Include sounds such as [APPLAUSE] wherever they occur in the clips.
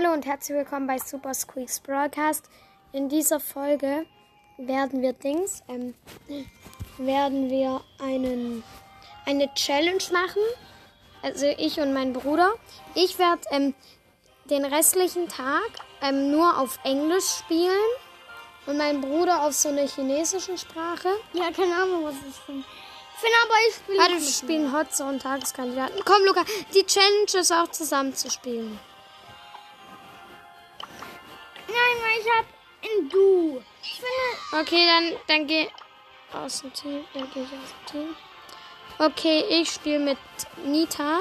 Hallo und herzlich willkommen bei Super Squeaks Broadcast. In dieser Folge werden wir Dings, ähm, werden wir einen, eine Challenge machen. Also ich und mein Bruder. Ich werde ähm, den restlichen Tag ähm, nur auf Englisch spielen und mein Bruder auf so einer chinesischen Sprache. Ja, keine Ahnung, was ich finde. Ich finde aber, ich spiele. Warte, wir spielen Hot Zone Tageskandidaten. Komm, Luca, die Challenge ist auch zusammen zu spielen. Nein, weil ich hab ein Du. Okay, dann, dann geh aus dem Team. Dann geh ich aus dem Team. Okay, ich spiele mit Nita.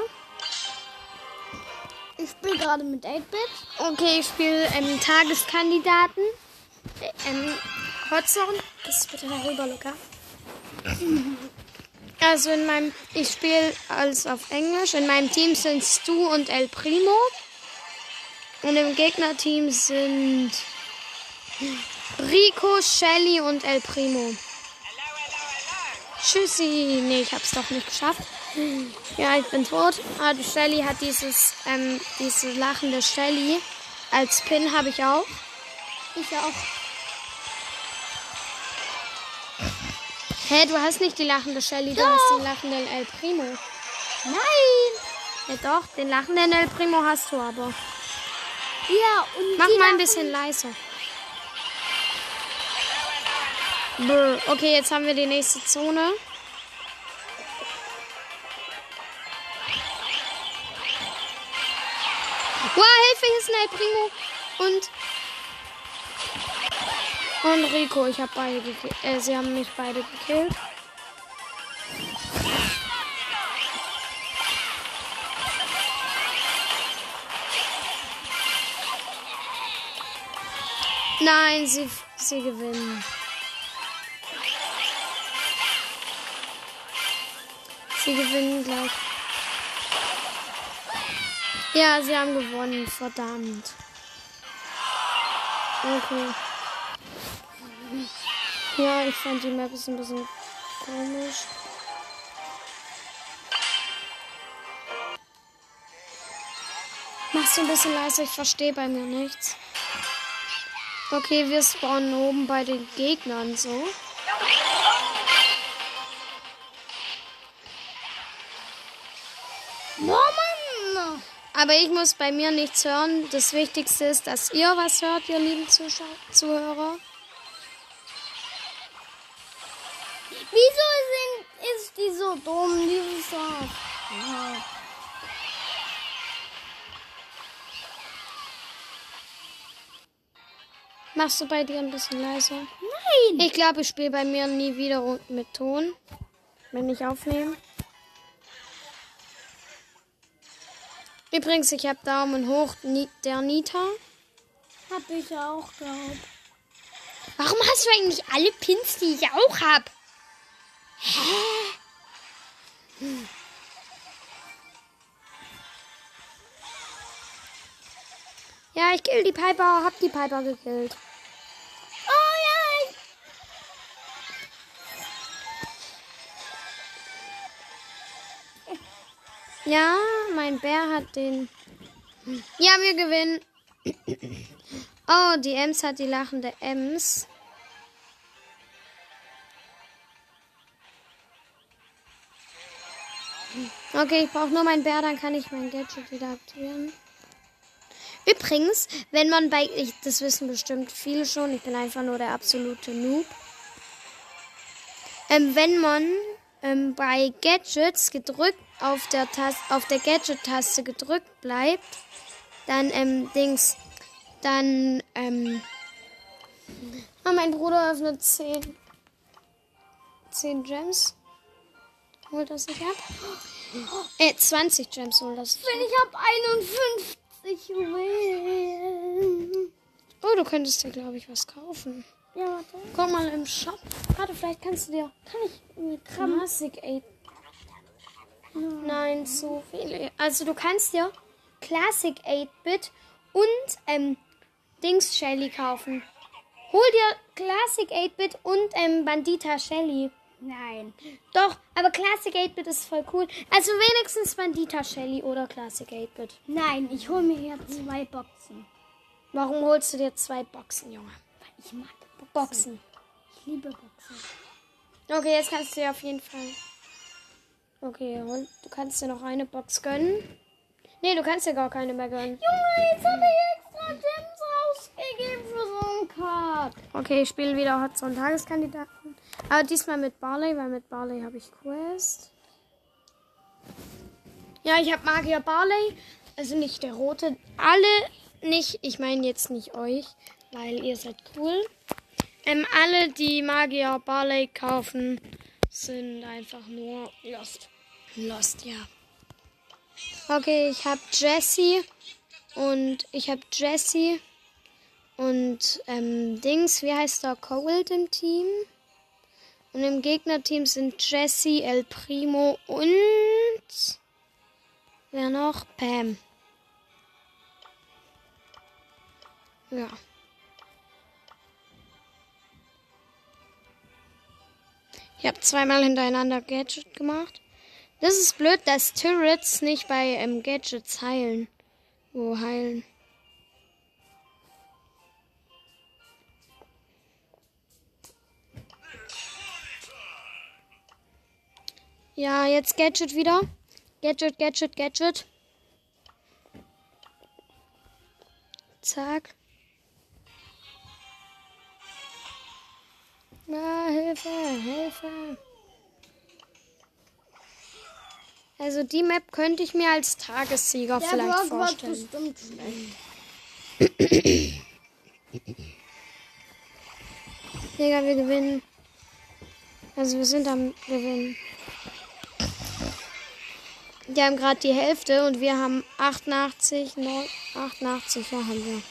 Ich spiele gerade mit 8-Bit. Okay, ich spiele ähm, Tageskandidaten. Äh, Ähm, Hotzone. Das bitte darüber, Luca. [LAUGHS] Also in meinem, ich spiele alles auf Englisch. In meinem Team sind Stu und El Primo. Und im Gegnerteam sind Rico, Shelly und El Primo. Tschüssi. Nee, ich hab's doch nicht geschafft. Ja, ich bin tot. Ah, die Shelly hat dieses, ähm, diese lachende Shelly. Als Pin habe ich auch. Ich auch. Hä, du hast nicht die lachende Shelly, du Doch. hast den lachenden El Primo. Nein. Ja doch, den lachenden El Primo hast du aber. Ja, und Mach mal ein bisschen leiser. Brr. Okay, jetzt haben wir die nächste Zone. Wow, Hilfe, hier ist ein El Primo. Und. Und Rico, ich habe beide gekillt. Äh, sie haben mich beide gekillt. Nein, sie, sie gewinnen. Sie gewinnen gleich. Ja, sie haben gewonnen, verdammt. Okay. Ja, ich fand die Map ist ein bisschen komisch. Machst du ein bisschen leiser, ich verstehe bei mir nichts. Okay, wir spawnen oben bei den Gegnern so. Mann. Aber ich muss bei mir nichts hören. Das Wichtigste ist, dass ihr was hört, ihr lieben Zuschau Zuhörer. Wieso sind, ist die so dumm, dieses Dorf? Ja. Machst du bei dir ein bisschen leiser? Nein. Ich glaube, ich spiele bei mir nie wieder mit Ton, wenn ich aufnehme. Übrigens, ich habe Daumen hoch der Nita. Hab ich auch gehabt. Warum hast du eigentlich alle Pins, die ich auch habe? Hä? Ja, ich kill die Piper, hab die Piper gekillt. Ja, mein Bär hat den. Ja, wir gewinnen. Oh, die Ems hat die lachende Ems. Okay, ich brauche nur meinen Bär, dann kann ich mein Gadget wieder aktivieren. Übrigens, wenn man bei, ich, das wissen bestimmt viele schon, ich bin einfach nur der absolute Noob. Ähm, wenn man ähm, bei Gadgets gedrückt auf der Tas auf der Gadget-Taste gedrückt bleibt, dann ähm, Dings, dann ähm, ah, mein Bruder öffnet 10 10 Gems. Holt das nicht ab? Äh, 20 Gems holt das. Wenn ich hab 51 Juwelen. Oh, du könntest dir, glaube ich, was kaufen. Ja, warte. Guck mal im Shop. Warte, vielleicht kannst du dir Kann ich mir Kram? Classic 8. Nein, zu viele. Also du kannst dir Classic 8-Bit und ähm, Dings Shelly kaufen. Hol dir Classic 8-Bit und ähm, Bandita Shelly. Nein. Doch, aber Classic 8-Bit ist voll cool. Also wenigstens Bandita Shelly oder Classic 8-Bit. Nein, ich hole mir jetzt zwei Boxen. Warum holst du dir zwei Boxen, Junge? Weil ich mag Boxen. Ich liebe Boxen. Okay, jetzt kannst du dir auf jeden Fall. Okay, hol- du kannst dir noch eine Box gönnen. Nee, du kannst dir gar keine mehr gönnen. Junge, jetzt habe ich extra Gems ausgegeben für so einen Card. Okay, ich spiele wieder Hot Zone Tageskandidaten. Aber diesmal mit Barley, weil mit Barley habe ich Quest. Ja, ich habe Magier Barley. Also nicht der rote. Alle nicht. Ich meine jetzt nicht euch, weil ihr seid cool. Ähm, alle, die Magier Barley kaufen, sind einfach nur lost. Lost, ja. Okay, ich habe Jessie und ich habe Jessie und ähm, Dings, wie heißt der Cold im Team? Und im Gegnerteam sind Jesse, El Primo und wer noch? Pam. Ja. Ich habe zweimal hintereinander Gadget gemacht. Das ist blöd, dass Turrets nicht bei ähm, Gadgets heilen. Wo heilen? Ja, jetzt Gadget wieder. Gadget, Gadget, Gadget. Zack. Na, Hilfe. Also die Map könnte ich mir als Tagessieger Der vielleicht Brock wird vorstellen. bestimmt schlecht. Digga, wir gewinnen. Also wir sind am Gewinnen. Die haben gerade die Hälfte und wir haben 88, 9, 88, ja haben wir.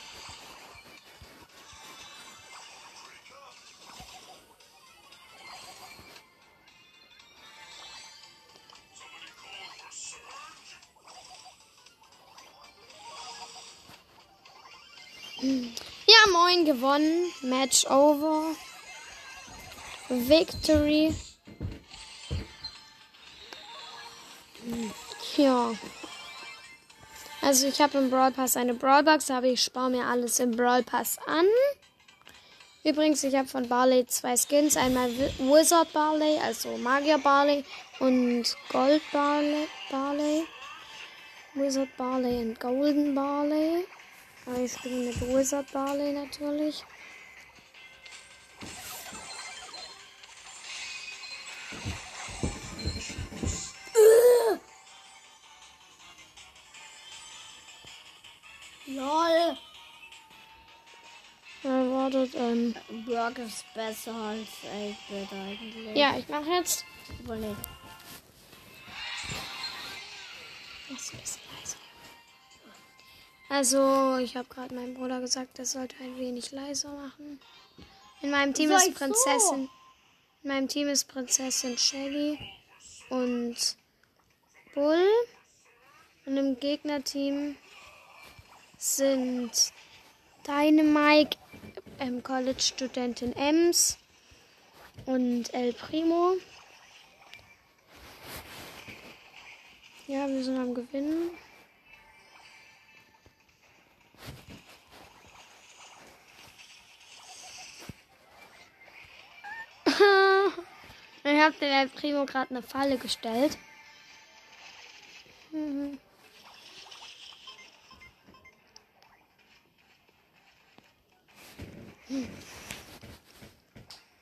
Gewonnen. Match over. Victory. Ja. Also ich habe im Brawl Pass eine Brawl Box, aber ich spare mir alles im Brawl Pass an. Übrigens, ich habe von Barley zwei Skins. Einmal Wi- Wizard Barley, also Magier Barley und Gold Barley. Barley. Wizard Barley und Golden Barley. Aber ich spiele mit Wizard Barley natürlich. LOL. Äh, wartet, ähm. Brock ist besser als 8-Bit eigentlich. Ja, ich mache jetzt. Aber nicht. Ein bisschen leiser. Also, ich habe gerade meinem Bruder gesagt, er sollte ein wenig leiser machen. In meinem Team ist so? Prinzessin. In meinem Team ist Prinzessin Shelly und Bull. Und im Gegnerteam sind Dynamike, ähm, College-Studentin Ems und El Primo. Ja, wir sind am Gewinnen. Ich habe dem El Primo gerade eine Falle gestellt. Mhm.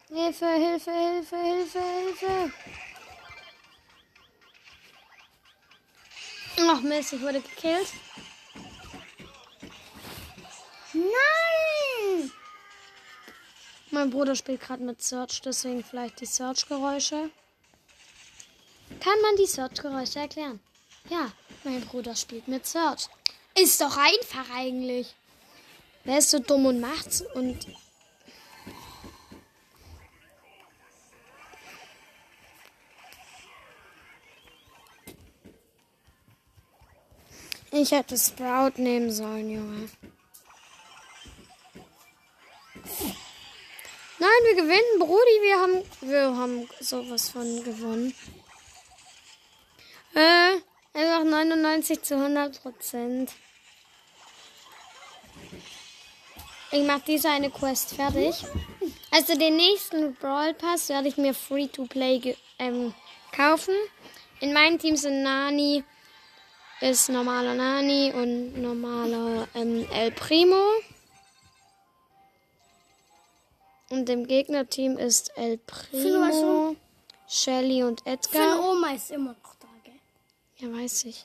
Hilfe, Hilfe, Hilfe, Hilfe, Hilfe. Ach Mist, ich wurde gekillt. Nein! Mein Bruder spielt gerade mit Search, deswegen vielleicht die Search-Geräusche. Kann man die Search-Geräusche erklären? Ja, mein Bruder spielt mit Search. Ist doch einfach eigentlich. Wer ist so dumm und macht's und. Ich hätte Sprout nehmen sollen, Junge. Nein, wir gewinnen, Brudi. Wir haben, wir haben sowas von gewonnen. Äh, einfach 99 zu 100 Prozent. Ich mache diese eine Quest fertig. Also den nächsten Brawl Pass werde ich mir free to play ähm, kaufen. In meinem Team sind Nani, ist normaler Nani und normaler ähm, El Primo. Und im Gegnerteam ist El Primo, Shelly und Edgar. Seine Oma ist immer noch da, gell? Ja, weiß ich.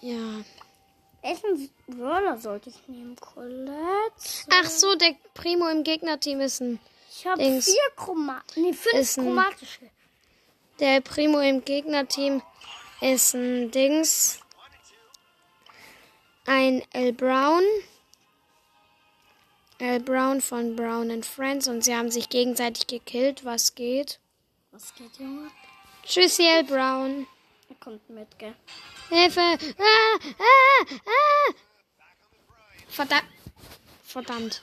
Ja. Welchen Brawler sollte ich nehmen? Colette? Ach so, der Primo im Gegnerteam ist ein. Ich habe vier Chroma nee, fünf Ist ein- chromatische. Der Primo im Gegnerteam ist ein Dings. Ein L. Brown. L. Brown von Brown and Friends und sie haben sich gegenseitig gekillt. Was geht? Was geht, Junge? Tschüssi, L. Brown. Er kommt mit, gell? Hilfe! Ah, ah, ah. Verdammt. Verdammt.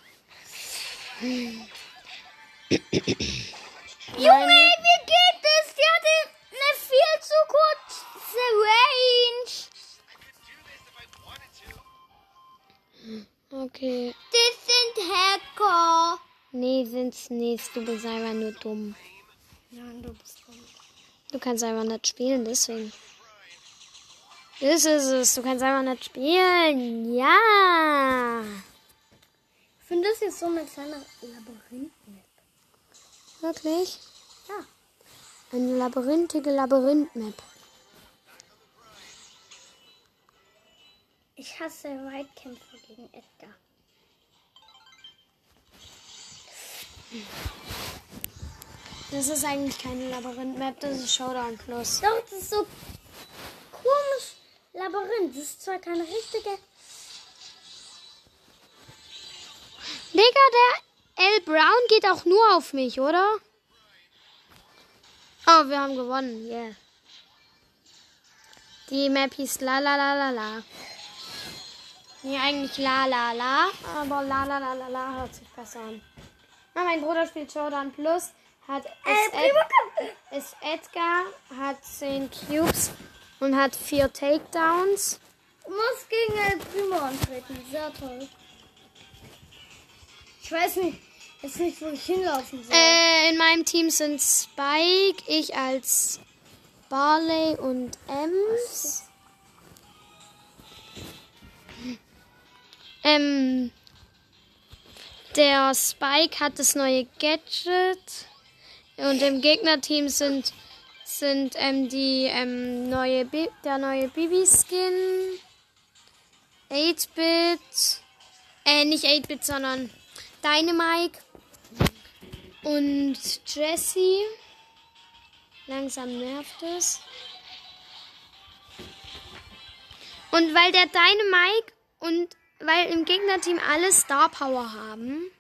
Junge, wie geht es? Die hatte eine viel zu kurze Range. Okay. Hacker. Nee, sind's nicht. Du bist einfach nur dumm. Nein, du bist dumm. Du kannst einfach nicht spielen, deswegen. Das ist es. Du kannst einfach nicht spielen. Ja. Ich finde das jetzt so eine kleine Labyrinth. Wirklich? Ja. Eine labyrinthige Labyrinth-Map. Ich hasse Weitkämpfe gegen Edgar. Das ist eigentlich keine Labyrinth-Map, das ist Showdown Plus. Doch, das ist so komisch. Labyrinth. Das ist zwar keine richtige. Digga, der L. Brown geht auch nur auf mich, oder? Oh, wir haben gewonnen. Yeah. Die Map hieß La La La La La. Nee, eigentlich La La La, aber La La La La La hört sich besser an. Na, mein Bruder spielt Showdown Plus, hat ist, Ed, ist Edgar, hat 10 Cubes und hat 4 Takedowns. Du musst gegen El Primo antreten. Sehr toll. Ich weiß nicht, jetzt nicht, wo ich hinlaufen soll. Äh, in meinem Team sind Spike, ich als Barley und Ems. Ähm, der Spike hat das neue Gadget und im Gegnerteam sind sind ähm, die ähm, neue Bi der neue Bibi-Skin, 8-Bit, äh nicht 8-Bit, sondern Dynamike und Jessie. Langsam nervt es. Und weil der Dynamike und weil im Gegnerteam alle Star Power haben.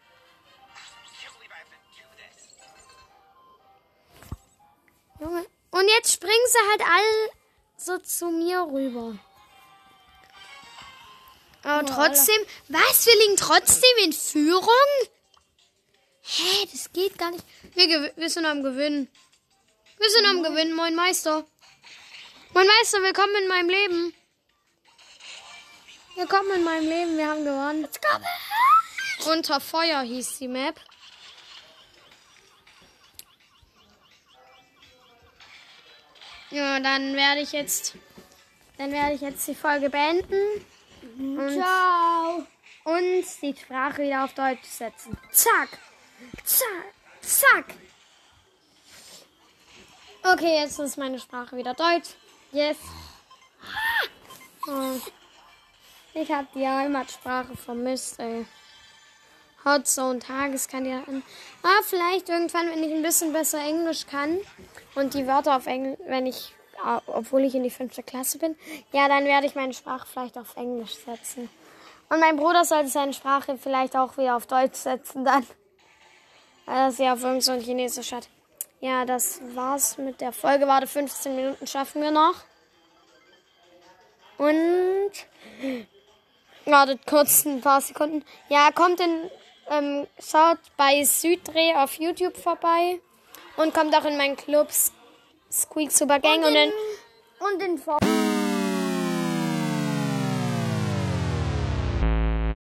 Junge. Und jetzt springen sie halt alle so zu mir rüber. Aber trotzdem, was? Wir liegen trotzdem in Führung? Hä, das geht gar nicht. Wir, wir sind am Gewinnen. Wir sind am Gewinnen, moin Meister. Moin Meister, willkommen in meinem Leben. Willkommen in meinem Leben, wir haben gewonnen. Unter Feuer hieß die Map. Ja, dann werde ich jetzt, dann werde ich jetzt die Folge beenden und, Ciao. und die Sprache wieder auf Deutsch setzen. Zack, zack, zack. Okay, jetzt ist meine Sprache wieder Deutsch. Yes. Oh. Ich habe die Heimatsprache vermisst, ey. Hot Zone Tageskandidaten. Ah, vielleicht irgendwann, wenn ich ein bisschen besser Englisch kann und die Wörter auf Englisch, wenn ich, ah, obwohl ich in die fünfte Klasse bin, ja, dann werde ich meine Sprache vielleicht auf Englisch setzen. Und mein Bruder sollte seine Sprache vielleicht auch wieder auf Deutsch setzen dann. Weil er sie auf irgend so ein Chinesisch hat. Ja, das war's mit der Folge. Warte, 15 Minuten schaffen wir noch. Und Wartet kurz ein paar Sekunden. Ja, kommt in, ähm, schaut bei Süddreh auf YouTube vorbei und kommt auch in meinen Club Squeak Super Gang und, Und dann in, und in.